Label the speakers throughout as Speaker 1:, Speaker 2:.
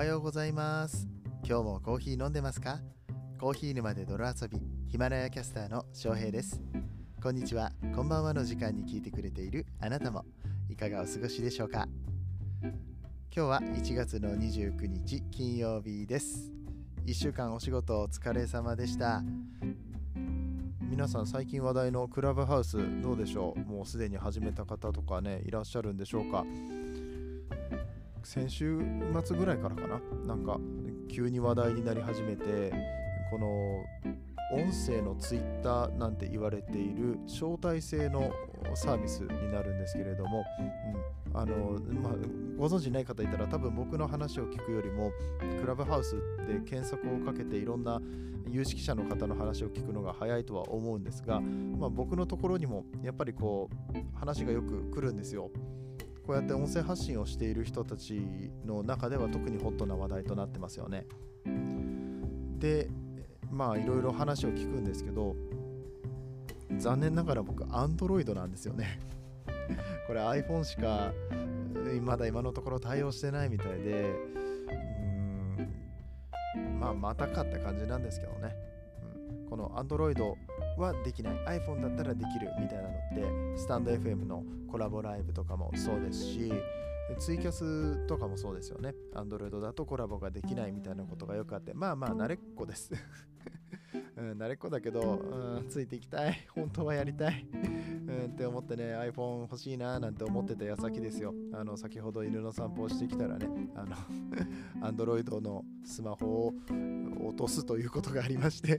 Speaker 1: はようございます。今日もコーヒー飲んでますか？コーヒー沼で泥遊びヒマラヤキャスターの翔平です。こんにちは。こんばんはの時間に聞いてくれているあなたもいかがお過ごしでしょうか？今日は1月の29日金曜日です。1週間お仕事お疲れ様でした。皆さん最近話題のクラブハウスどうでしょう？もうすでに始めた方とかねいらっしゃるんでしょうか？先週末ぐらいからかななんか急に話題になり始めてこの音声のツイッターなんて言われている招待制のサービスになるんですけれども、うんあのまあ、ご存知ない方いたら多分僕の話を聞くよりもクラブハウスで検索をかけていろんな有識者の方の話を聞くのが早いとは思うんですが、まあ、僕のところにもやっぱりこう話がよく来るんですよ。こうやって音声発信をしている人たちの中では特にホットな話題となってますよね。でまあいろいろ話を聞くんですけど残念ながら僕 Android なんですよね これ iPhone しかまだ今のところ対応してないみたいでうんまあまたかって感じなんですけどね、うん、この Android はできない iPhone だったらできるみたいなのってスタンド FM のコラボライブとかもそうですしツイキャスとかもそうですよね。Android だとコラボができないみたいなことがよくあって、まあまあ慣れっこです うん、慣れっこだけど、うん、ついていきたい。本当はやりたい。うん、って思ってね、iPhone 欲しいななんて思ってた矢先ですよ。あの、先ほど犬の散歩をしてきたらね、あの、Android のスマホを落とすということがありまして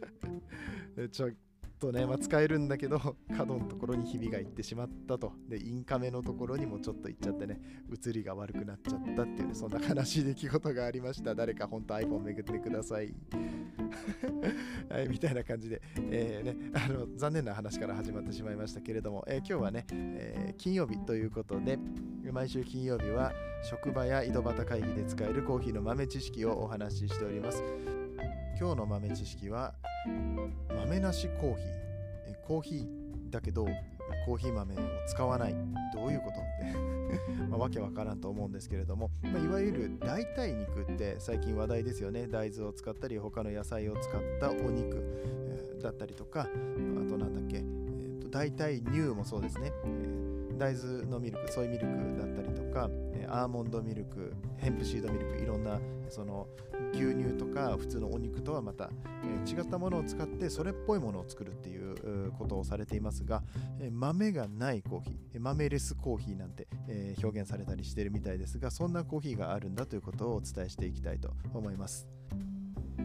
Speaker 1: ちょっとね、まあ、使えるんだけど、角のところにひびがいってしまったと。で、インカメのところにもちょっと行っちゃってね、映りが悪くなっちゃったっていうね、そんな悲しい出来事がありました。誰か本当 iPhone 巡ってください。はい、みたいな感じで、えー、ね、あの残念な話から始まってしまいましたけれども、えー、今日はね、えー、金曜日ということで、毎週金曜日は職場や井戸端会議で使えるコーヒーの豆知識をお話ししております。今日の豆知識は豆なしコーヒー。えコーヒーだけどコーヒー豆を使わない。どういうこと？っ てまあ、わけわからんと思うんですけれども、まあ、いわゆる代替肉って最近話題ですよね。大豆を使ったり他の野菜を使ったお肉、だったりとか。あとなんだっけ、えーと、代替乳もそうですね、え、大豆のミルクソイミルクだったりとか、アーモンドミルクヘンプシードミルクいろんなその牛乳とか普通のお肉とはまた、え、違ったものを使ってそれっぽいものを作るっていうことをされていますが、え、豆がないコーヒー豆レスコーヒーなんて、え、表現されたりしてるみたいですがそんなコーヒーがあるんだということをお伝えしていきたいと思います。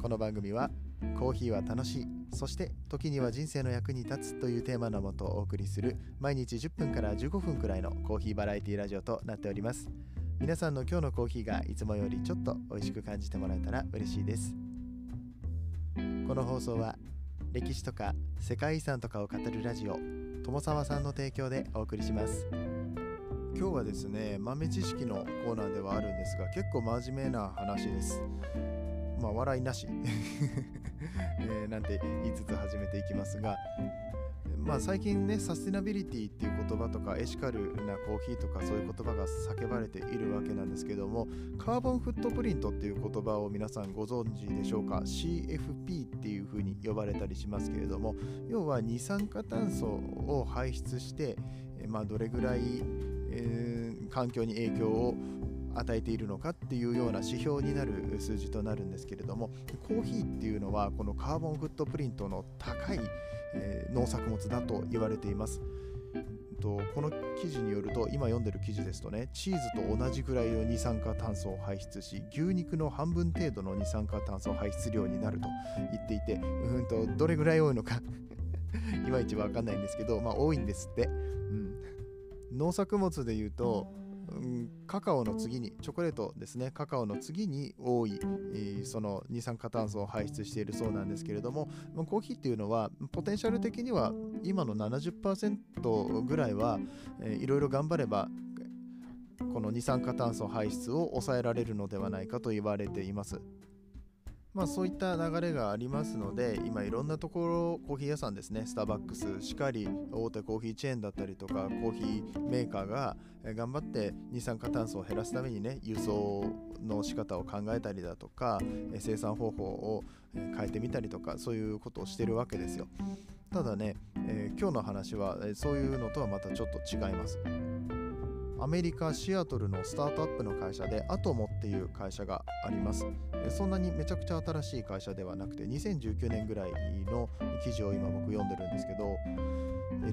Speaker 1: この番組はコーヒーは楽しいそして時には人生の役に立つというテーマのもとお送りする毎日10分から15分くらいのコーヒーバラエティラジオとなっております。皆さんの今日のコーヒーがいつもよりちょっと美味しく感じてもらえたら嬉しいです。この放送は歴史とか世界遺産とかを語るラジオ友沢さんの提供でお送りします。今日はですね豆知識のコーナーではあるんですが結構真面目な話です。まあ笑いなし、えー、なんて言いつつ始めていきますがまあ、最近ねサスティナビリティっていう言葉とかエシカルなコーヒーとかそういう言葉が叫ばれているわけなんですけどもカーボンフットプリントっていう言葉を皆さんご存知でしょうか？CFP っていうふうに呼ばれたりしますけれども要は二酸化炭素を排出して、まあ、どれぐらい、えー、環境に影響を与えているのかっていうような指標になる数字となるんですけれどもコーヒーっていうのはこのカーボンフットプリントの高いえ、農作物だと言われています。とこの記事によると今読んでる記事ですとねチーズと同じぐらいの二酸化炭素を排出し牛肉の半分程度の二酸化炭素排出量になると言っていてうんとどれぐらい多いのか いまいちわかんないんですけどまあ多いんですって、うん、農作物で言うとカカオの次にチョコレートですね。カカオの次に多い、その二酸化炭素を排出しているそうなんですけれどもコーヒーっていうのはポテンシャル的には今の70%ぐらいは、えー、いろいろ頑張ればこの二酸化炭素排出を抑えられるのではないかと言われています。まあそういった流れがありますので今いろんなところコーヒー屋さんですね。スターバックスしかり大手コーヒーチェーンだったりとかコーヒーメーカーが頑張って二酸化炭素を減らすためにね輸送の仕方を考えたりだとか生産方法を変えてみたりとかそういうことをしてるわけですよ。ただね、えー、今日の話はそういうのとはまたちょっと違います。アメリカ・シアトルのスタートアップの会社でアトモっていう会社があります。そんなにめちゃくちゃ新しい会社ではなくて2019年ぐらいの記事を今僕読んでるんですけど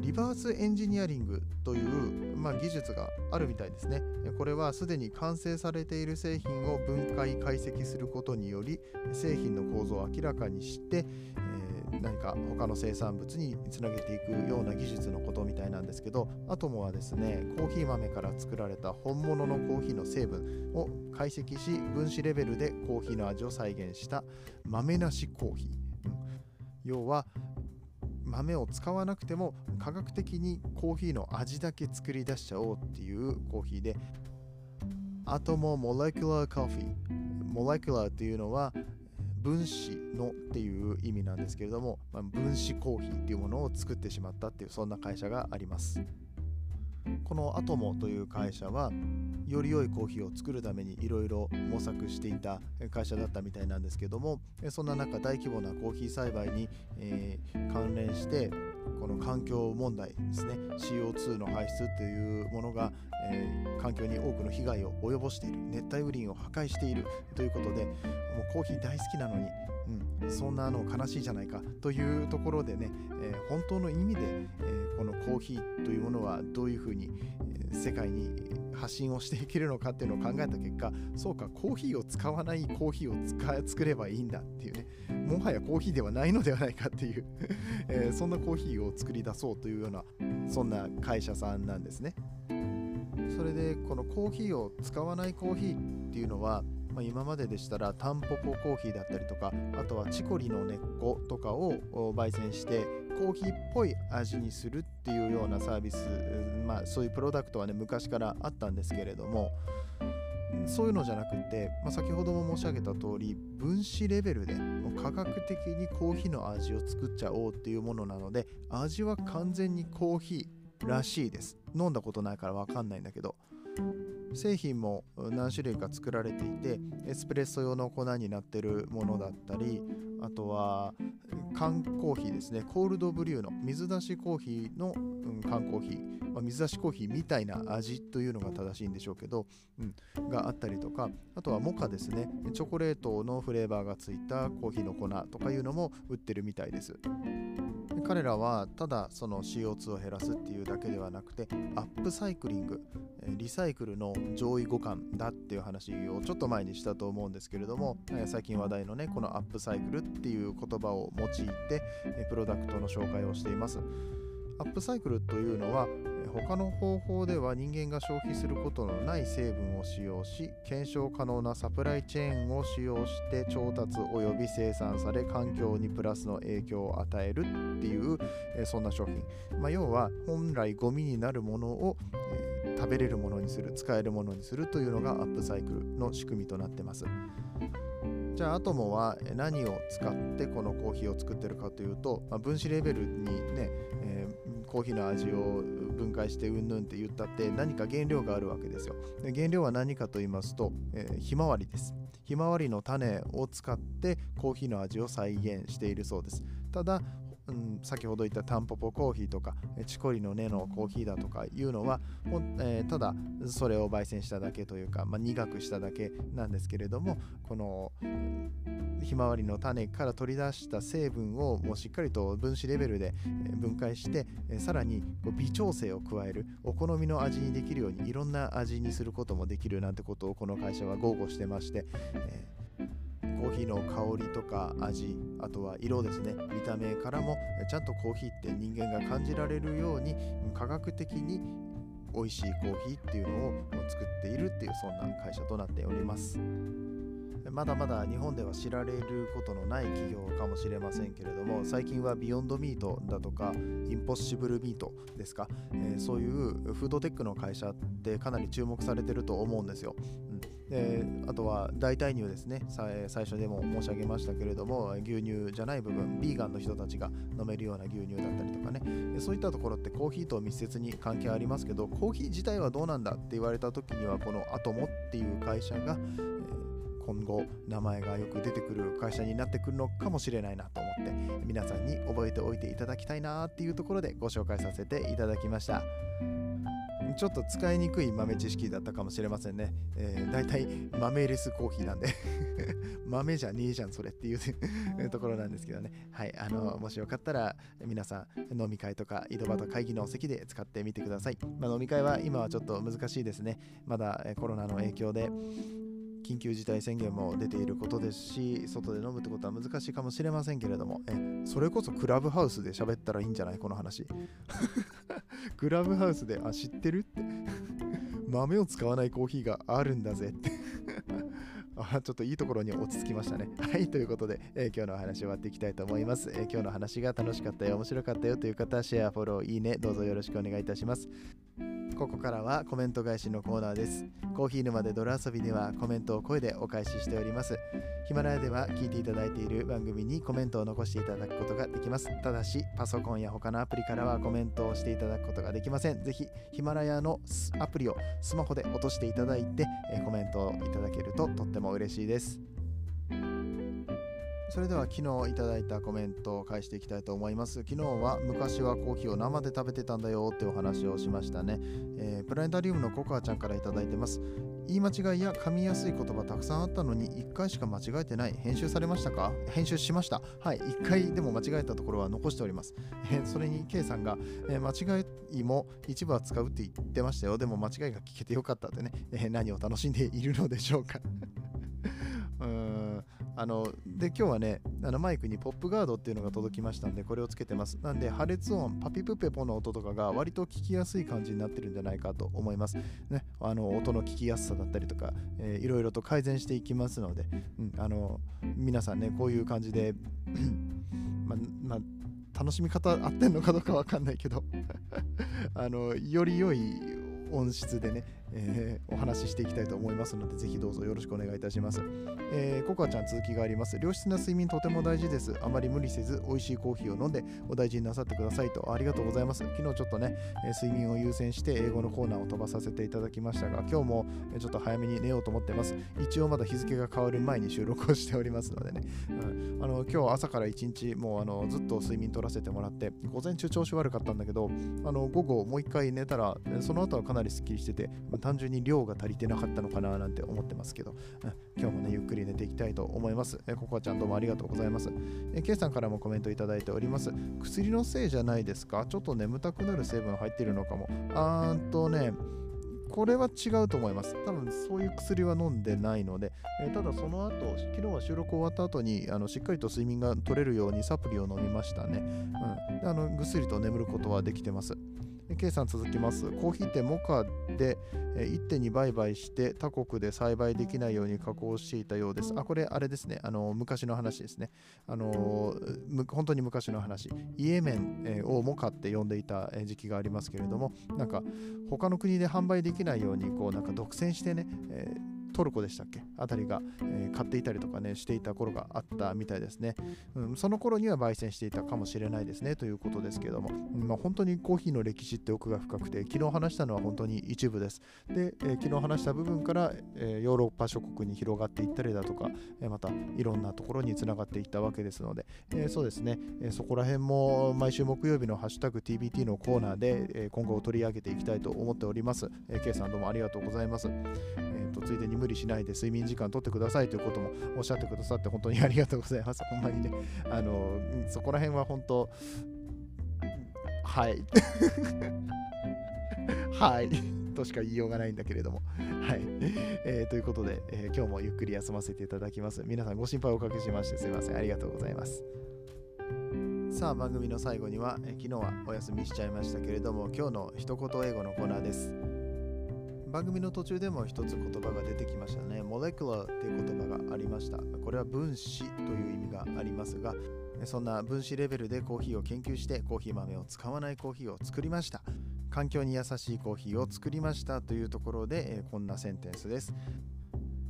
Speaker 1: リバースエンジニアリングという、まあ、技術があるみたいですね。これはすでに完成されている製品を分解解析することにより製品の構造を明らかにして、何か他の生産物につなげていくような技術のことみたいなんですけどアトムはですねコーヒー豆から作られた本物のコーヒーの成分を解析し分子レベルでコーヒーの味を再現した豆なしコーヒー、要は豆を使わなくても科学的にコーヒーの味だけ作り出しちゃおうっていうコーヒーでアトモモレキュラーコーヒー。モレキュラーっていうのは分子のっていう意味なんですけれども、まあ、分子コーヒーっていうものを作ってしまったっていうそんな会社があります。このアトモという会社はより良いコーヒーを作るためにいろいろ模索していた会社だったみたいなんですけどもそんな中大規模なコーヒー栽培に、えー、関連してこの環境問題ですね。CO2 の排出っていうものが、えー、環境に多くの被害を及ぼしている。熱帯雨林を破壊している。ということでもうコーヒー大好きなのにうん、そんなの悲しいじゃないか。というところでね、えー、本当の意味で、えー、このコーヒーというものはどういうふうに、世界に発信をしていけるのかっていうのを考えた結果そうかコーヒーを使わないコーヒーを使作ればいいんだっていうね。もはやコーヒーではないのではないかっていう えそんなコーヒーを作り出そうというようなそんな会社さんなんですね。それでこのコーヒーを使わないコーヒーっていうのはまあ、今まででしたらタンポポコーヒーだったりとかあとはチコリの根っことかを焙煎してコーヒーっぽい味にするっていうようなサービス、まあ、そういうプロダクトはね昔からあったんですけれどもそういうのじゃなくて、まあ、先ほども申し上げた通り分子レベルでもう科学的にコーヒーの味を作っちゃおうっていうものなので味は完全にコーヒーらしいです。飲んだことないから分かんないんだけど。製品も何種類か作られていてエスプレッソ用の粉になってるものだったりあとは缶コーヒーですね。コールドブリューの水出しコーヒーの、うん、缶コーヒー、まあ、水出しコーヒーみたいな味というのが正しいんでしょうけど、うん、があったりとかあとはモカですね。チョコレートのフレーバーがついたコーヒーの粉とかいうのも売ってるみたいです。彼らはただその CO2 を減らすっていうだけではなくてアップサイクリングリサイクルの上位互換だっていう話をちょっと前にしたと思うんですけれども最近話題のねこのアップサイクルっていう言葉を用いてプロダクトの紹介をしています。アップサイクルというのは他の方法では人間が消費することのない成分を使用し検証可能なサプライチェーンを使用して調達及び生産され環境にプラスの影響を与えるっていう、えそんな商品、まあ、要は本来ゴミになるものを、え、食べれるものにする使えるものにするというのがアップサイクルの仕組みとなってます。じゃあアトモは何を使ってこのコーヒーを作ってるかというと、まあ、分子レベルにね、えー、コーヒーの味を分解してうんぬんって言ったって何か原料があるわけですよ。で原料は何かと言いますと、えー、ひまわりです。ひまわりの種を使ってコーヒーの味を再現しているそうです。ただうん、先ほど言ったタンポポコーヒーとかチコリの根のコーヒーだとかいうのは、えー、ただそれを焙煎しただけというか、まあ、苦くしただけなんですけれどもこのひまわりの種から取り出した成分をもうしっかりと分子レベルで分解してさらに微調整を加えるお好みの味にできるようにいろんな味にすることもできるなんてことをこの会社は豪語してまして、えーコーヒーの香りとか味あとは色ですね。見た目からもちゃんとコーヒーって人間が感じられるように科学的に美味しいコーヒーっていうのを作っているっていうそんな会社となっております。まだまだ日本では知られることのない企業かもしれませんけれども最近はビヨンドミートだとかインポッシブルミートですか、えー、そういうフードテックの会社ってかなり注目されてると思うんですよ、であとは代替乳ですね最初でも申し上げましたけれども牛乳じゃない部分ビーガンの人たちが飲めるような牛乳だったりとかねそういったところってコーヒーと密接に関係ありますけどコーヒー自体はどうなんだって言われた時にはこのアトモっていう会社が、えー、今後名前がよく出てくる会社になってくるのかもしれないなと思って皆さんに覚えておいていただきたいなっていうところでご紹介させていただきました。ちょっと使いにくい豆知識だったかもしれませんね。えー、大体豆レスコーヒーなんで 豆じゃねえじゃんそれっていう ところなんですけどね。はい、あの、もしよかったら皆さん飲み会とか井戸端会議の席で使ってみてください。まあ、飲み会は今はちょっと難しいですね。まだコロナの影響で緊急事態宣言も出ていることですし外で飲むってことは難しいかもしれませんけれどもえそれこそクラブハウスで喋ったらいいんじゃない？この話。クラブハウスであ知ってる？って。豆を使わないコーヒーがあるんだぜって。あちょっといいところに落ち着きましたね。はい、ということで、えー、今日のお話終わっていきたいと思います、えー、今日の話が楽しかったよ、面白かったよという方、シェア、フォロー、いいね、どうぞよろしくお願いいたします。ここからはコメント返しのコーナーです。コーヒー沼で泥遊びではコメントを声でお返ししております。ヒマラヤでは聞いていただいている番組にコメントを残していただくことができます。ただし、パソコンや他のアプリからはコメントをしていただくことができません。ぜひ、ヒマラヤのアプリをスマホで落としていただいて、コメントをいただけるととっても嬉しいです。それでは昨日いただいたコメントを返していきたいと思います。昨日は昔はコーヒーを生で食べてたんだよってお話をしましたね。えー、プラネタリウムのココアちゃんからいただいてます。言い間違いや噛みやすい言葉たくさんあったのに1回しか間違えてない。編集されましたか？編集しました。はい、1回でも間違えたところは残しております。えー、それに K さんが、えー、間違いも一部は使うって言ってましたよ。でも間違いが聞けてよかったってね、え何を楽しんでいるのでしょうか。うーんあので今日はねあのマイクにポップガードっていうのが届きましたんでこれをつけてます。なんで破裂音パピプペポの音とかが割と聞きやすい感じになってるんじゃないかと思います。ねあの音の聞きやすさだったりとか、えー、いろいろと改善していきますので、うん、あの皆さんねこういう感じで まま楽しみ方合ってんのかどうかわかんないけど あのより良い音質でねえー、お話ししていきたいと思いますので、ぜひどうぞよろしくお願いいたします。えー、ココアちゃん続きがあります。良質な睡眠とても大事です。あまり無理せず、美味しいコーヒーを飲んでお大事になさってくださいと。ありがとうございます。昨日ちょっとね、え、睡眠を優先して英語のコーナーを飛ばさせていただきましたが、今日もちょっと早めに寝ようと思ってます。一応まだ日付が変わる前に収録をしておりますのでね、うん、あの今日朝から一日もうあのずっと睡眠取らせてもらって、午前中調子悪かったんだけど、あの午後もう一回寝たら、その後はかなりすっきりしてて、単純に量が足りてなかったのかななんて思ってますけど、うん、今日もね、ゆっくり寝ていきたいと思います。えココアちゃんどうもありがとうございます。え K さんからもコメントいただいております。薬のせいじゃないですか？ちょっと眠たくなる成分入ってるのかも。あーんとね、これは違うと思います。多分そういう薬は飲んでないので、えー、ただその後、昨日は収録終わった後にあのしっかりと睡眠が取れるようにサプリを飲みましたね。うん、あのぐっすりと眠ることはできてます。K さん続きます。コーヒーってモカで一手に売買して他国で栽培できないように加工していたようです。あ、これあれですね。あの昔の話ですね。あの本当に昔の話。イエメンをモカって呼んでいた時期がありますけれども、なんか他の国で販売できないようにこうなんか独占してね、えートルコでしたっけ？あたりが、えー、買っていたりとかねしていた頃があったみたいですね、うん、その頃には焙煎していたかもしれないですねということですけども、うんまあ、本当にコーヒーの歴史って奥が深くて昨日話したのは本当に一部です。で、えー、昨日話した部分から、え、ヨーロッパ諸国に広がっていったりだとか、え、またいろんなところにつながっていったわけですので、え、そうですね、え、そこら辺も毎週木曜日のハッシュタグ TBT のコーナーで、え、今後を取り上げていきたいと思っております、えー、K さんどうもありがとうございます、えーと、ついでに無理しないで睡眠時間取ってくださいということもおっしゃってくださって本当にありがとうございます。ほんまにね、あの、そこら辺は本当、はい。はい。としか言いようがないんだけれども。はい。えー、ということで、えー、今日もゆっくり休ませていただきます。皆さんご心配をおかけしましてすいません。ありがとうございます。さあ番組の最後には、え昨日はお休みしちゃいましたけれども今日の一言英語のコーナーです。番組の途中でも一つ言葉が出てきましたね。モレクラーっていう言葉がありました。これは分子という意味がありますが、そんな分子レベルでコーヒーを研究してコーヒー豆を使わないコーヒーを作りました。環境に優しいコーヒーを作りましたというところで、こんなセンテンスです。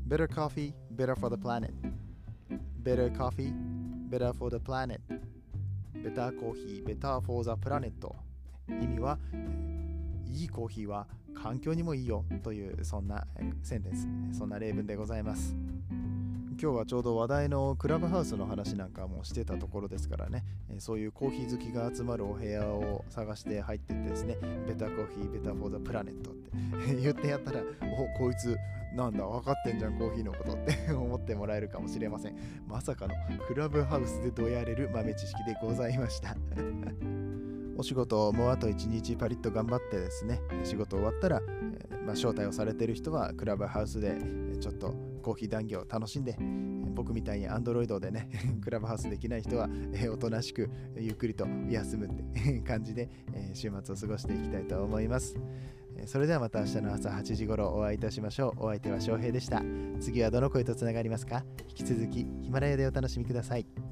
Speaker 1: Better coffee, better for the planet. Better coffee, better for the planet. Better coffee, better for the planet. 意味は、いいコーヒーは環境にもいいよというそんなセンテンス、そんな例文でございます。今日はちょうど話題のクラブハウスの話なんかもしてたところですからね、そういうコーヒー好きが集まるお部屋を探して入ってってですね、ベタコーヒー、ベタフォーザプラネットって 言ってやったら、おこいつなんだ分かってんじゃんコーヒーのことって 思ってもらえるかもしれません。まさかのクラブハウスでどやれる豆知識でございました。お仕事もうあと1日パリッと頑張ってですね、仕事終わったら、えー、まあ、招待をされてる人はクラブハウスでちょっとコーヒー談義を楽しんで、僕みたいに Android でね、クラブハウスできない人は、えー、おとなしくゆっくりと休むって 感じで、えー、週末を過ごしていきたいと思います。それではまた明日の朝8時頃お会いいたしましょう。お相手は翔平でした。次はどの声とつながりますか？引き続きヒマラヤでお楽しみください。